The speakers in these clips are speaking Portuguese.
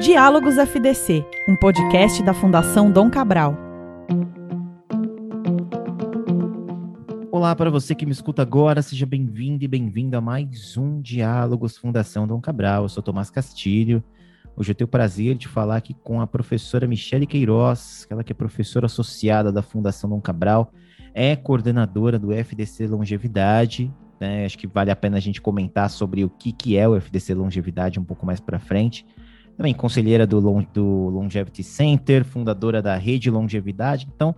Diálogos FDC, um podcast da Fundação Dom Cabral. Olá para você que me escuta agora, seja bem-vindo e bem-vindo a mais um Diálogos Fundação Dom Cabral. Eu sou Tomás Castilho. Hoje eu tenho o prazer de falar aqui com a professora Michele Queiroz, ela que é professora associada da Fundação Dom Cabral, é coordenadora do FDC Longevidade. Né? Acho que vale a pena a gente comentar sobre o que, que é o FDC Longevidade um pouco mais para frente também conselheira do, Long, do Longevity Center, fundadora da Rede Longevidade. Então,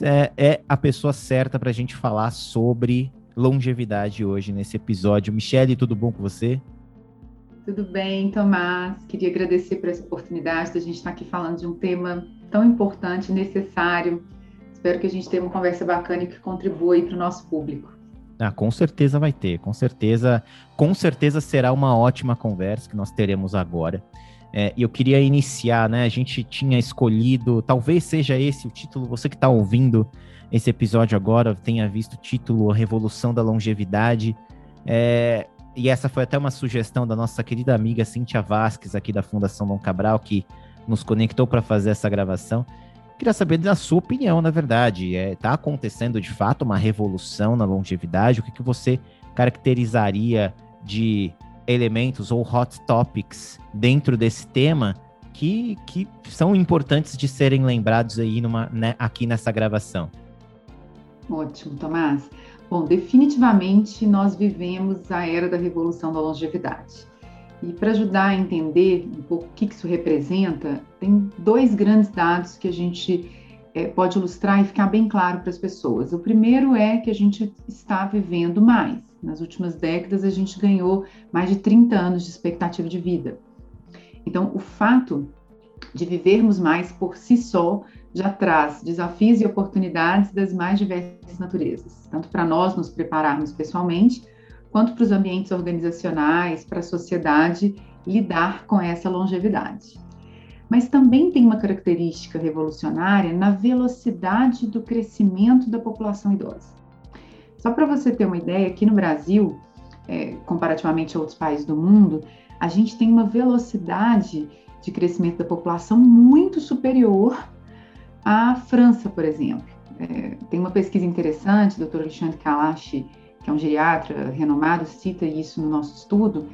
é, é a pessoa certa para a gente falar sobre longevidade hoje nesse episódio. Michele, tudo bom com você? Tudo bem, Tomás. Queria agradecer por essa oportunidade de a gente estar aqui falando de um tema tão importante, necessário. Espero que a gente tenha uma conversa bacana e que contribua para o nosso público. Ah, com certeza vai ter, com certeza, com certeza será uma ótima conversa que nós teremos agora. É, e eu queria iniciar, né? A gente tinha escolhido, talvez seja esse o título, você que está ouvindo esse episódio agora tenha visto o título Revolução da Longevidade. É, e essa foi até uma sugestão da nossa querida amiga Cíntia Vasques, aqui da Fundação Dom Cabral, que nos conectou para fazer essa gravação. Queria saber da sua opinião, na verdade. Está é, tá acontecendo de fato uma revolução na longevidade? O que, que você caracterizaria de elementos ou hot topics dentro desse tema que, que são importantes de serem lembrados aí numa, né, aqui nessa gravação. Ótimo, Tomás. Bom, definitivamente nós vivemos a era da revolução da longevidade. E para ajudar a entender um pouco o que isso representa, tem dois grandes dados que a gente é, pode ilustrar e ficar bem claro para as pessoas. O primeiro é que a gente está vivendo mais. Nas últimas décadas, a gente ganhou mais de 30 anos de expectativa de vida. Então, o fato de vivermos mais por si só já traz desafios e oportunidades das mais diversas naturezas, tanto para nós nos prepararmos pessoalmente, quanto para os ambientes organizacionais, para a sociedade lidar com essa longevidade. Mas também tem uma característica revolucionária na velocidade do crescimento da população idosa. Só para você ter uma ideia, aqui no Brasil, é, comparativamente a outros países do mundo, a gente tem uma velocidade de crescimento da população muito superior à França, por exemplo. É, tem uma pesquisa interessante, o Dr. Alexandre Kalash, que é um geriatra renomado, cita isso no nosso estudo.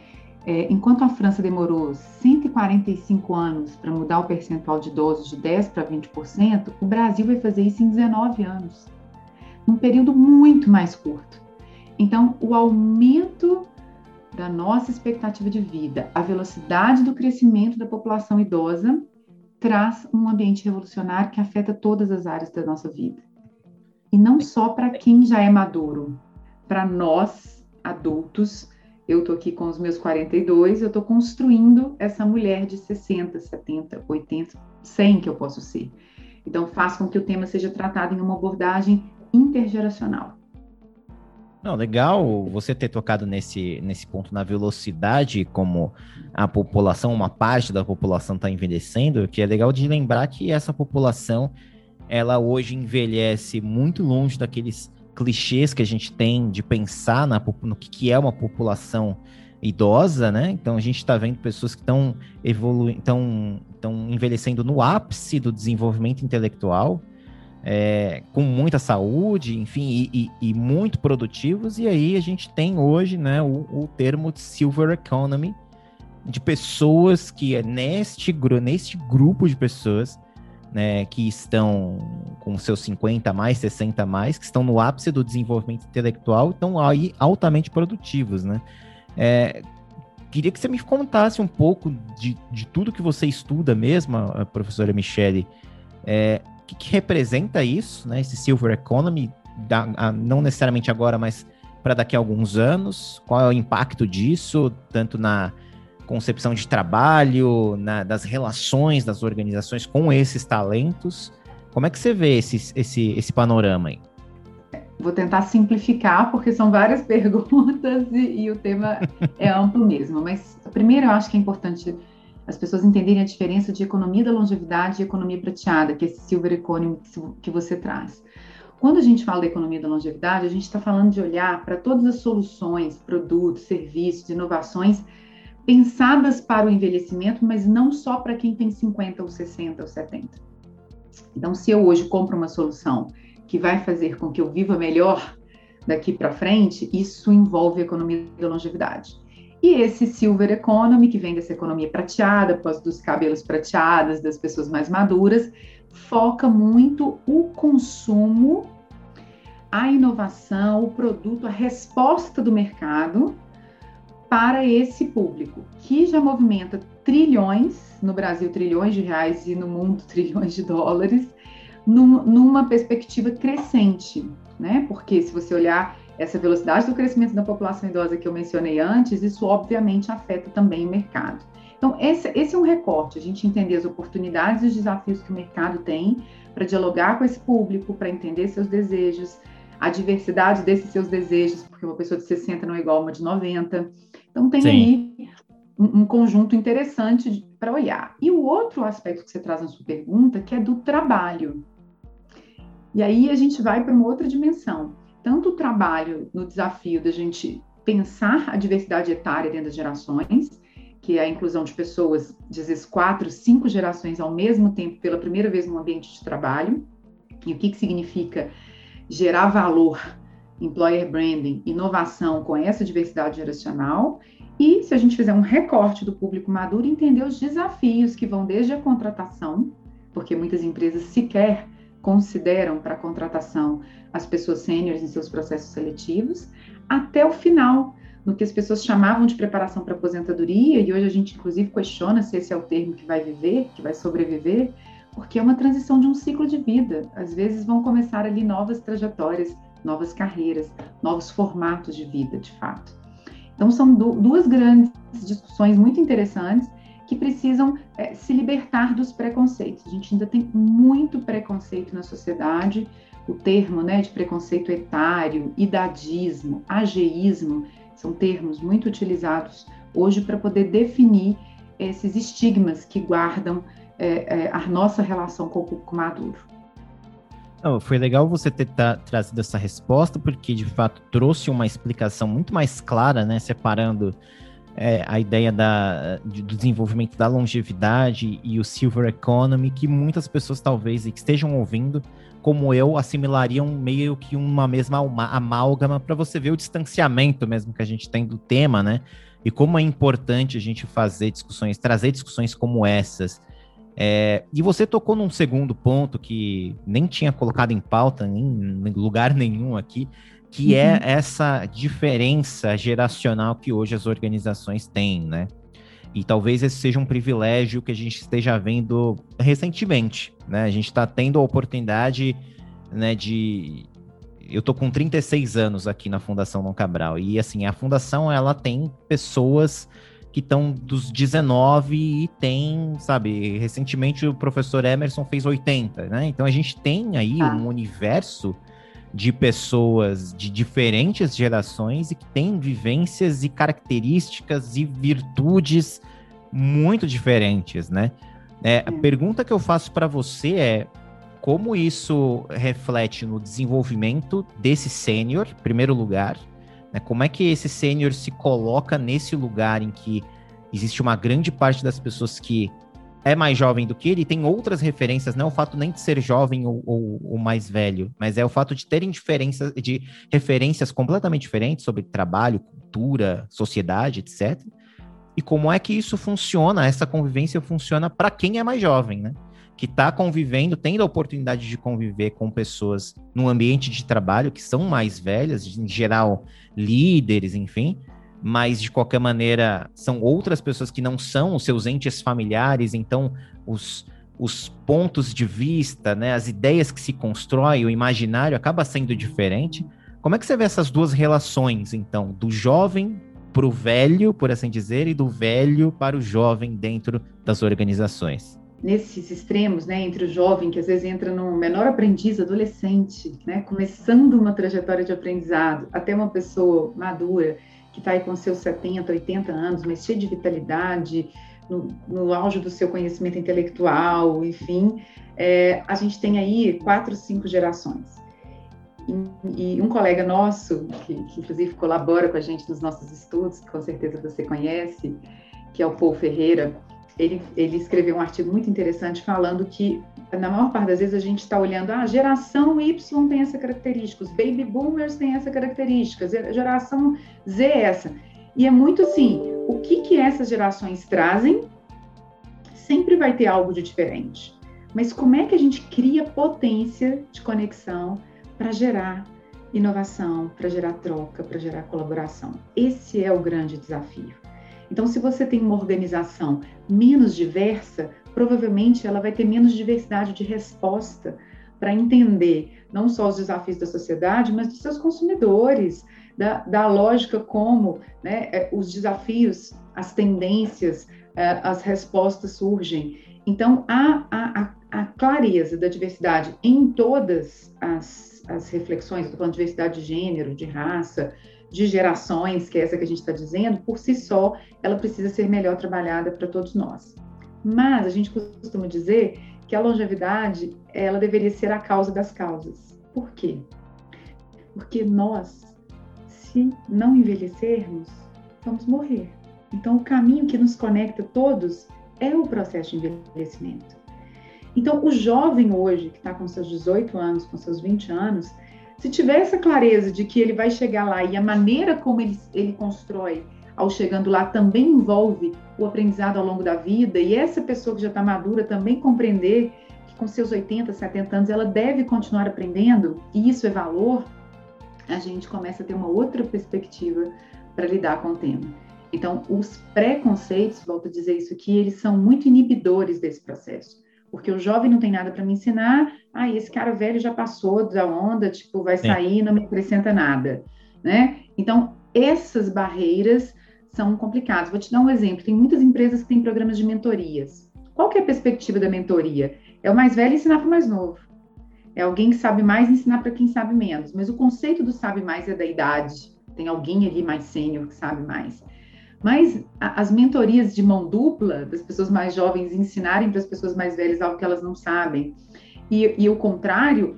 É, enquanto a França demorou 145 anos para mudar o percentual de idosos de 10% para 20%, o Brasil vai fazer isso em 19 anos num período muito mais curto. Então, o aumento da nossa expectativa de vida, a velocidade do crescimento da população idosa, traz um ambiente revolucionário que afeta todas as áreas da nossa vida. E não só para quem já é maduro, para nós, adultos, eu estou aqui com os meus 42, eu estou construindo essa mulher de 60, 70, 80, 100 que eu posso ser. Então, faz com que o tema seja tratado em uma abordagem intergeracional. Não, legal você ter tocado nesse, nesse ponto na velocidade, como a população, uma parte da população está envelhecendo, que é legal de lembrar que essa população, ela hoje envelhece muito longe daqueles clichês que a gente tem de pensar na, no que, é uma população idosa, né? Então a gente está vendo pessoas que estão evoluindo, estão envelhecendo no ápice do desenvolvimento intelectual, é, com muita saúde, enfim, e, e, e, muito produtivos. E aí a gente tem hoje né, o, o termo silver economy, de pessoas que é neste, neste grupo de pessoas né, que estão com seus 50 mais, 60 mais, que estão no ápice do desenvolvimento intelectual, estão aí altamente produtivos, né? É, queria que você me contasse um pouco de, de tudo que você estuda mesmo, professora Michele, é, que, que representa isso, né? Esse Silver Economy, da, a, não necessariamente agora, mas para daqui a alguns anos? Qual é o impacto disso, tanto na concepção de trabalho, na, das relações das organizações com esses talentos? Como é que você vê esse, esse, esse panorama aí? Vou tentar simplificar, porque são várias perguntas e, e o tema é amplo mesmo. Mas primeiro eu acho que é importante as pessoas entenderem a diferença de economia da longevidade e economia prateada, que é esse silver economy que você traz. Quando a gente fala da economia da longevidade, a gente está falando de olhar para todas as soluções, produtos, serviços, inovações pensadas para o envelhecimento, mas não só para quem tem 50 ou 60 ou 70. Então, se eu hoje compro uma solução que vai fazer com que eu viva melhor daqui para frente, isso envolve a economia da longevidade. E esse Silver Economy, que vem dessa economia prateada, após dos cabelos prateados, das pessoas mais maduras, foca muito o consumo, a inovação, o produto, a resposta do mercado para esse público, que já movimenta trilhões, no Brasil trilhões de reais e no mundo trilhões de dólares, num, numa perspectiva crescente, né? Porque se você olhar essa velocidade do crescimento da população idosa que eu mencionei antes, isso obviamente afeta também o mercado. Então, esse, esse é um recorte, a gente entender as oportunidades e os desafios que o mercado tem para dialogar com esse público, para entender seus desejos, a diversidade desses seus desejos, porque uma pessoa de 60 não é igual a uma de 90. Então, tem Sim. aí um, um conjunto interessante para olhar. E o outro aspecto que você traz na sua pergunta, que é do trabalho. E aí a gente vai para uma outra dimensão. Tanto o trabalho no desafio da gente pensar a diversidade etária dentro das gerações, que é a inclusão de pessoas, de às vezes quatro, cinco gerações ao mesmo tempo, pela primeira vez no ambiente de trabalho. E o que, que significa gerar valor, employer branding, inovação com essa diversidade geracional. E se a gente fizer um recorte do público maduro, entender os desafios que vão desde a contratação, porque muitas empresas sequer consideram para contratação as pessoas sêniores em seus processos seletivos, até o final, no que as pessoas chamavam de preparação para aposentadoria, e hoje a gente inclusive questiona se esse é o termo que vai viver, que vai sobreviver, porque é uma transição de um ciclo de vida. Às vezes vão começar ali novas trajetórias, novas carreiras, novos formatos de vida, de fato. Então são duas grandes discussões muito interessantes que precisam é, se libertar dos preconceitos. A gente ainda tem muito preconceito na sociedade, o termo né, de preconceito etário, idadismo, ageísmo, são termos muito utilizados hoje para poder definir esses estigmas que guardam é, é, a nossa relação com o público maduro. Não, foi legal você ter trazido essa resposta, porque de fato trouxe uma explicação muito mais clara, né? Separando é, a ideia da, de, do desenvolvimento da longevidade e o silver economy, que muitas pessoas talvez que estejam ouvindo, como eu, assimilariam meio que uma mesma amálgama para você ver o distanciamento mesmo que a gente tem do tema, né? E como é importante a gente fazer discussões, trazer discussões como essas. É, e você tocou num segundo ponto que nem tinha colocado em pauta, nem em lugar nenhum aqui, que é uhum. é essa diferença geracional que hoje as organizações têm, né? E talvez esse seja um privilégio que a gente esteja vendo recentemente, né? A gente está tendo a oportunidade, né, de... Eu tô com 36 anos aqui na Fundação Dom Cabral, e assim, a fundação, ela tem pessoas que estão dos 19 e tem, sabe, recentemente o professor Emerson fez 80, né? Então a gente tem aí ah. um universo de pessoas de diferentes gerações e que têm vivências e características e virtudes muito diferentes, né? É, a pergunta que eu faço para você é como isso reflete no desenvolvimento desse sênior, em primeiro lugar, né? Como é que esse sênior se coloca nesse lugar em que existe uma grande parte das pessoas que é mais jovem do que ele, tem outras referências, não é o fato nem de ser jovem ou, ou, ou, mais velho, mas é o fato de terem diferenças, de referências completamente diferentes sobre trabalho, cultura, sociedade, etc. E como é que isso funciona, essa convivência funciona para quem é mais jovem, né? Que está convivendo, tendo a oportunidade de conviver com pessoas no ambiente de trabalho que são mais velhas, em geral líderes, enfim, mas de qualquer maneira são outras pessoas que não são os seus entes familiares, então os, os pontos de vista, né, as ideias que se constroem, o imaginário acaba sendo diferente. Como é que você vê essas duas relações, então, do jovem para o velho, por assim dizer, e do velho para o jovem dentro das organizações? Nesses extremos, né, entre o jovem que às vezes entra no menor aprendiz, adolescente, né, começando uma trajetória de aprendizado, até uma pessoa madura que está aí com seus 70, 80 anos, mas cheio de vitalidade, no, no auge do seu conhecimento intelectual, enfim, é, a gente tem aí quatro, cinco gerações. E, e um colega nosso, que, que, inclusive colabora com a gente nos nossos estudos, que com certeza você conhece, que é o Paul Ferreira, ele, ele escreveu um artigo muito interessante falando que, na maior parte das vezes, a gente está olhando, ah, a geração Y tem essa característica, os baby boomers têm essa característica, geração Z é essa. E é muito assim, o que, que essas gerações trazem sempre vai ter algo de diferente. Mas como é que a gente cria potência de conexão para gerar inovação, para gerar troca, para gerar colaboração? Esse é o grande desafio. Então, se você tem uma organização menos diversa, provavelmente ela vai ter menos diversidade de resposta para entender não só os desafios da sociedade, mas dos seus consumidores, da, da lógica como né, é, os desafios, as tendências, é, as respostas surgem. Então, a, a, a clareza da diversidade em todas as, as reflexões, estou falando de diversidade de gênero, de raça, de gerações, que é essa que a gente está dizendo, por si só, ela precisa ser melhor trabalhada para todos nós. Mas a gente costuma dizer que a longevidade, ela deveria ser a causa das causas. Por quê? Porque nós, se não envelhecermos, vamos morrer. Então, o caminho que nos conecta todos é o processo de envelhecimento. Então, o jovem hoje, que está com seus 18 anos, com seus 20 anos, se tiver essa clareza de que ele vai chegar lá e a maneira como ele, ele constrói ao chegando lá também envolve o aprendizado ao longo da vida, e essa pessoa que já está madura também compreender que com seus 80, 70 anos ela deve continuar aprendendo, e isso é valor, a gente começa a ter uma outra perspectiva para lidar com o tema. Então, os preconceitos, volto a dizer isso aqui, eles são muito inibidores desse processo. Porque o jovem não tem nada para me ensinar, ah, esse cara velho já passou da onda, tipo, vai Sim. sair, não me acrescenta nada, né? Então, essas barreiras são complicadas. Vou te dar um exemplo. Tem muitas empresas que têm programas de mentorias. Qual que é a perspectiva da mentoria? É o mais velho ensinar para o mais novo. É alguém que sabe mais ensinar para quem sabe menos. Mas o conceito do sabe mais é da idade. Tem alguém ali mais sênior que sabe mais. Mas as mentorias de mão dupla, das pessoas mais jovens ensinarem para as pessoas mais velhas algo que elas não sabem, e, e o contrário,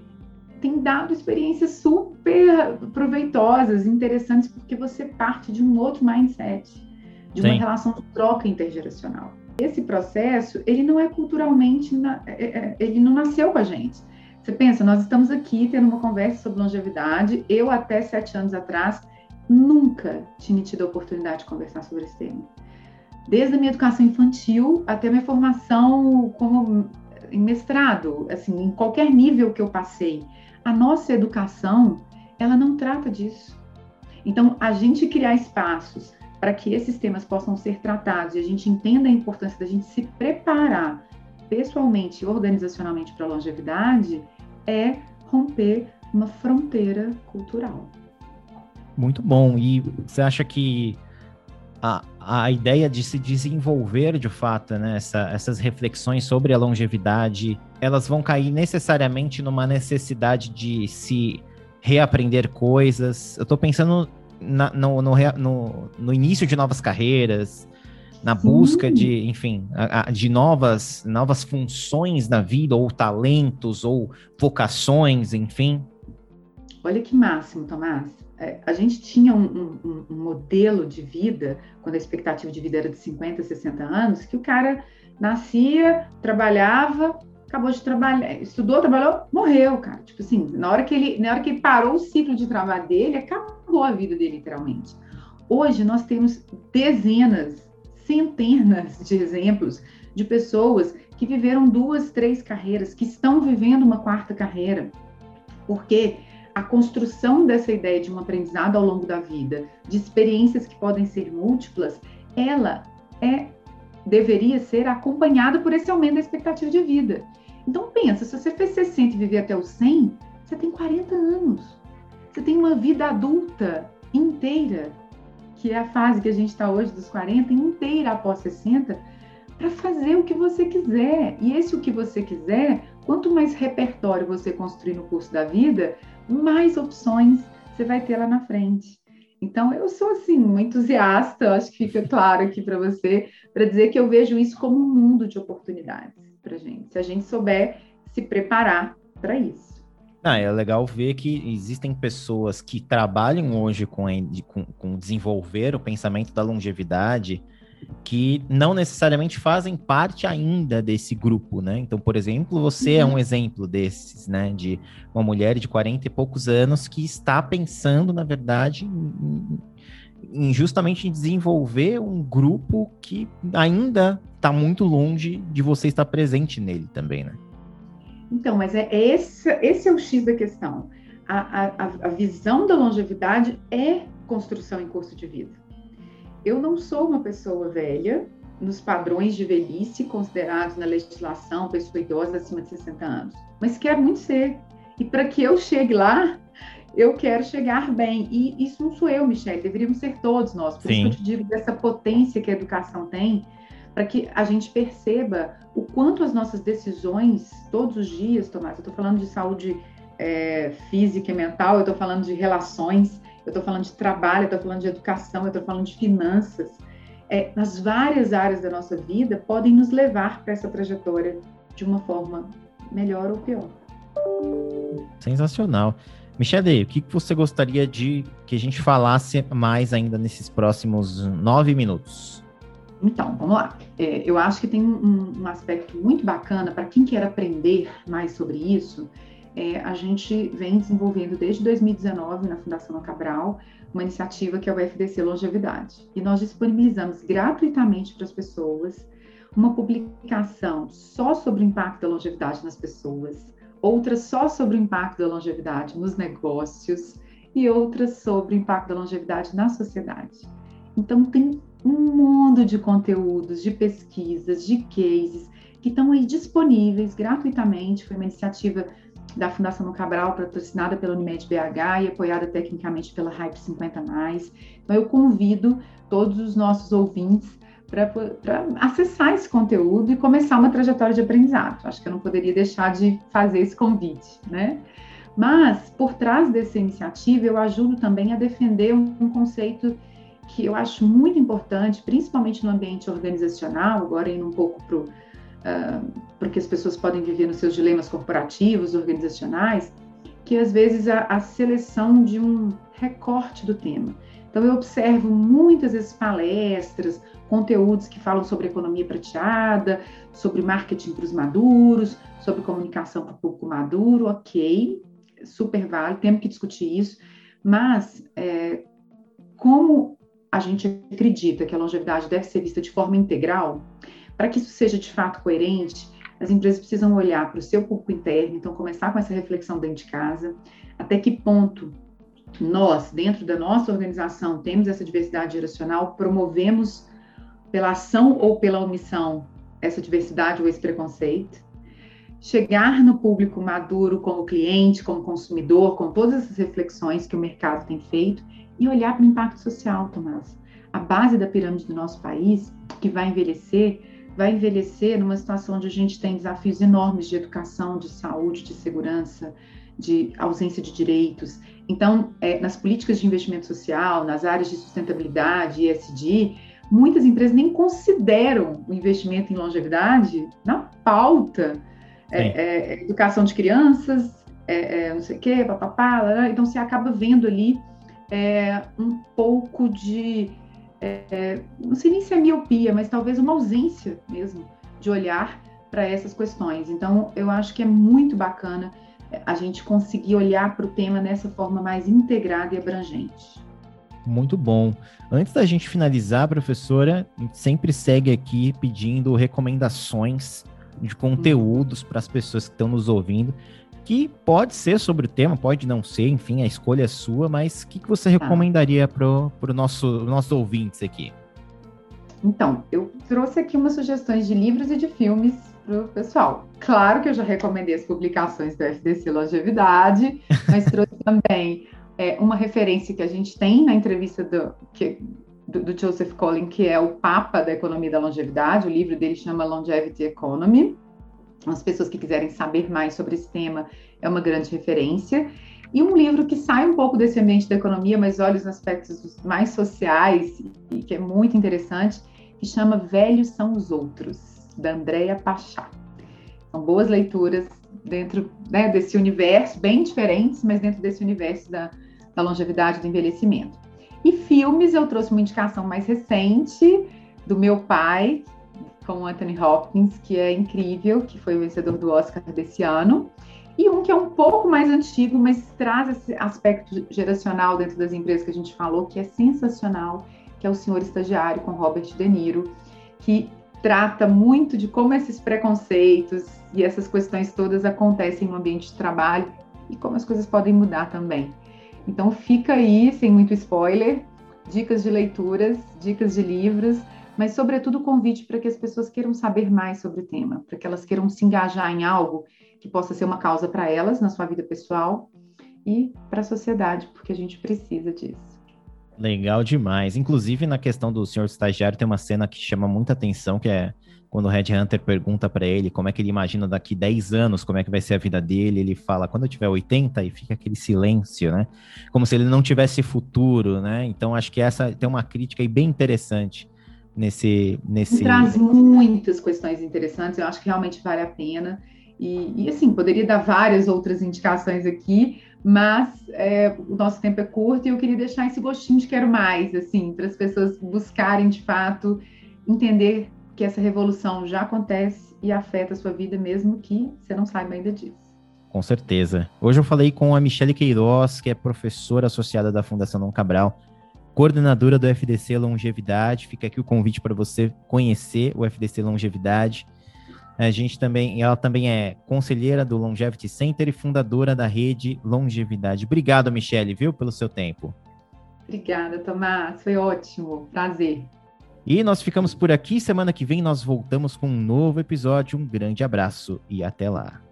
tem dado experiências super proveitosas, interessantes, porque você parte de um outro mindset, de uma Sim. relação de troca intergeracional. Esse processo, ele não é culturalmente, é, é, ele não nasceu com a gente. Você pensa, nós estamos aqui tendo uma conversa sobre longevidade. Eu, até sete anos atrás, nunca tinha tido a oportunidade de conversar sobre esse tema. Desde a minha educação infantil até a minha formação como em mestrado, assim, em qualquer nível que eu passei, a nossa educação, ela não trata disso. Então, a gente criar espaços para que esses temas possam ser tratados e a gente entenda a importância da gente se preparar pessoalmente e organizacionalmente para a longevidade é romper uma fronteira cultural. Muito bom. E você acha que a, a ideia de se desenvolver de fato, né, essa, essas reflexões sobre a longevidade, elas vão cair necessariamente numa necessidade de se reaprender coisas. Eu estou pensando na, no, no, no, no, início de novas carreiras, na busca de, enfim, de novas, novas funções na vida, ou talentos, ou vocações, enfim. Olha que máximo, Tomás. É, a gente tinha um, um, um, modelo de vida, quando a expectativa de vida era de 50, 60 anos, que o cara nascia, trabalhava, acabou de trabalhar, estudou, trabalhou, morreu, cara. Tipo assim, na hora que ele, na hora que ele parou o ciclo de trabalho dele, acabou a vida dele, literalmente. Hoje nós temos dezenas, centenas de exemplos de pessoas que viveram duas, três carreiras, que estão vivendo uma quarta carreira. Porque a construção dessa ideia de um aprendizado ao longo da vida, de experiências que podem ser múltiplas, ela é deveria ser acompanhada por esse aumento da expectativa de vida. Então pensa, se você fez 60 e viver até os 100, você tem 40 anos. Você tem uma vida adulta inteira, que é a fase que a gente está hoje dos 40, inteira após 60, para fazer o que você quiser. E esse o que você quiser, quanto mais repertório você construir no curso da vida, mais opções você vai ter lá na frente. Então, eu sou, assim, uma entusiasta, acho que fica claro aqui para você, para dizer que eu vejo isso como um mundo de oportunidades para gente, se a gente souber se preparar para isso. Ah, é legal ver que existem pessoas que trabalham hoje com, com, com desenvolver o pensamento da longevidade que não necessariamente fazem parte ainda desse grupo, né? Então, por exemplo, você uhum. é um exemplo desses, né? De uma mulher de 40 e poucos anos que está pensando, na verdade, em, em justamente desenvolver um grupo que ainda está muito longe de você estar presente nele também, né? Então, mas é, é esse, esse é o X da questão. A, a, a visão da longevidade é construção em curso de vida. Eu não sou uma pessoa velha, nos padrões de velhice considerados na legislação, pessoa idosa acima de 60 anos, mas quero muito ser. E para que eu chegue lá, eu quero chegar bem. E isso não sou eu, Michelle, deveríamos ser todos nós. Por Sim. isso que eu te digo dessa potência que a educação tem, para que a gente perceba o quanto as nossas decisões, todos os dias, Tomás, eu estou falando de saúde é, física e mental, eu estou falando de relações, eu estou falando de trabalho, eu estou falando de educação, eu estou falando de finanças. É, nas várias áreas da nossa vida podem nos levar para essa trajetória de uma forma melhor ou pior. Sensacional. Michele, o que você gostaria de que a gente falasse mais ainda nesses próximos nove minutos? Então, vamos lá. É, eu acho que tem um, um aspecto muito bacana para quem quer aprender mais sobre isso, é, a gente vem desenvolvendo desde 2019 na Fundação Cabral uma iniciativa que é o FDC Longevidade. E nós disponibilizamos gratuitamente para as pessoas uma publicação só sobre o impacto da longevidade nas pessoas, outra só sobre o impacto da longevidade nos negócios e outras sobre o impacto da longevidade na sociedade. Então, tem um mundo de conteúdos, de pesquisas, de cases que estão aí disponíveis gratuitamente. Foi uma iniciativa da Fundação No Cabral, patrocinada pela Unimed BH e apoiada tecnicamente pela Hype 50 Então eu convido todos os nossos ouvintes para acessar esse conteúdo e começar uma trajetória de aprendizado. Acho que eu não poderia deixar de fazer esse convite, né? Mas por trás dessa iniciativa eu ajudo também a defender um, conceito que eu acho muito importante, principalmente no ambiente organizacional, agora indo um pouco para porque as pessoas podem viver nos seus dilemas corporativos, organizacionais, que às vezes a, a seleção de um recorte do tema. Então, eu observo muitas vezes palestras, conteúdos que falam sobre economia prateada, sobre marketing para os maduros, sobre comunicação para o público maduro, ok, super válido, temos que discutir isso, mas é, como a gente acredita que a longevidade deve ser vista de forma integral, para que isso seja de fato coerente, as empresas precisam olhar para o seu público interno, então começar com essa reflexão dentro de casa, até que ponto nós, dentro da nossa organização, temos essa diversidade geracional, promovemos pela ação ou pela omissão essa diversidade ou esse preconceito, chegar no público maduro como cliente, como consumidor, com todas essas reflexões que o mercado tem feito e olhar para o impacto social, Tomás. A base da pirâmide do nosso país, que vai envelhecer, vai envelhecer numa situação onde a gente tem desafios enormes de educação, de saúde, de segurança, de ausência de direitos. Então, é, nas políticas de investimento social, nas áreas de sustentabilidade, ESG, muitas empresas nem consideram o investimento em longevidade na pauta. É, é, é, educação de crianças, é, é, não sei o quê, papapá, então você acaba vendo ali um pouco de é, não sei nem se é miopia, mas talvez uma ausência mesmo de olhar para essas questões. Então, eu acho que é muito bacana é, a gente conseguir olhar para o tema dessa forma mais integrada e abrangente. Muito bom. Antes da gente finalizar, professora, a gente sempre segue aqui pedindo recomendações de conteúdos para as pessoas que estão nos ouvindo que pode ser sobre o tema, pode não ser, enfim, a escolha é sua, mas o que, que você tá. recomendaria para o nosso, nossos ouvintes aqui? Então, eu trouxe aqui umas sugestões de livros e de filmes para o pessoal. Claro que eu já recomendei as publicações do FDC Longevidade, mas trouxe também é, uma referência que a gente tem na entrevista do, que, do, do Joseph Collin, que é o Papa da Economia da Longevidade. O livro dele chama Longevity Economy as pessoas que quiserem saber mais sobre esse tema é uma grande referência. E um livro que sai um pouco desse ambiente da economia, mas olha os aspectos mais sociais e que é muito interessante, que chama Velhos são os Outros, da Andréa Pachá. São boas leituras dentro né, desse universo, bem diferentes, mas dentro desse universo da, da longevidade do envelhecimento. E filmes, eu trouxe uma indicação mais recente, do meu pai, com Anthony Hopkins, que é incrível, que foi o vencedor do Oscar desse ano. E um que é um pouco mais antigo, mas traz esse aspecto geracional dentro das empresas que a gente falou, que é sensacional, que é o Senhor Estagiário, com Robert De Niro, que trata muito de como esses preconceitos e essas questões todas acontecem no ambiente de trabalho e como as coisas podem mudar também. Então fica aí, sem muito spoiler, dicas de leituras, dicas de livros, mas sobretudo convite para que as pessoas queiram saber mais sobre o tema, para que elas queiram se engajar em algo que possa ser uma causa para elas na sua vida pessoal e para a sociedade, porque a gente precisa disso. Legal demais. Inclusive, na questão do senhor estagiário, tem uma cena que chama muita atenção, que é quando o Red Hunter pergunta para ele como é que ele imagina daqui 10 anos, como é que vai ser a vida dele, ele fala, quando eu tiver 80, e fica aquele silêncio, né? Como se ele não tivesse futuro, né? Então, acho que essa tem uma crítica aí bem interessante nesse... nesse... Traz muitas questões interessantes, eu acho que realmente vale a pena. E, e assim, poderia dar várias outras indicações aqui, mas é, o nosso tempo é curto e eu queria deixar esse gostinho de quero mais, assim, para as pessoas buscarem de fato entender que essa revolução já acontece e afeta a sua vida, mesmo que você não saiba ainda disso. Com certeza. Hoje eu falei com a Michele Queiroz, que é professora associada da Fundação Dom Cabral, coordenadora do FDC Longevidade. Fica aqui o convite para você conhecer o FDC Longevidade. A gente também, ela também é conselheira do Longevity Center e fundadora da rede Longevidade. Obrigado, Michele, viu, pelo seu tempo. Obrigada, Tomás. Foi ótimo. Prazer. E nós ficamos por aqui. Semana que vem nós voltamos com um novo episódio. Um grande abraço e até lá.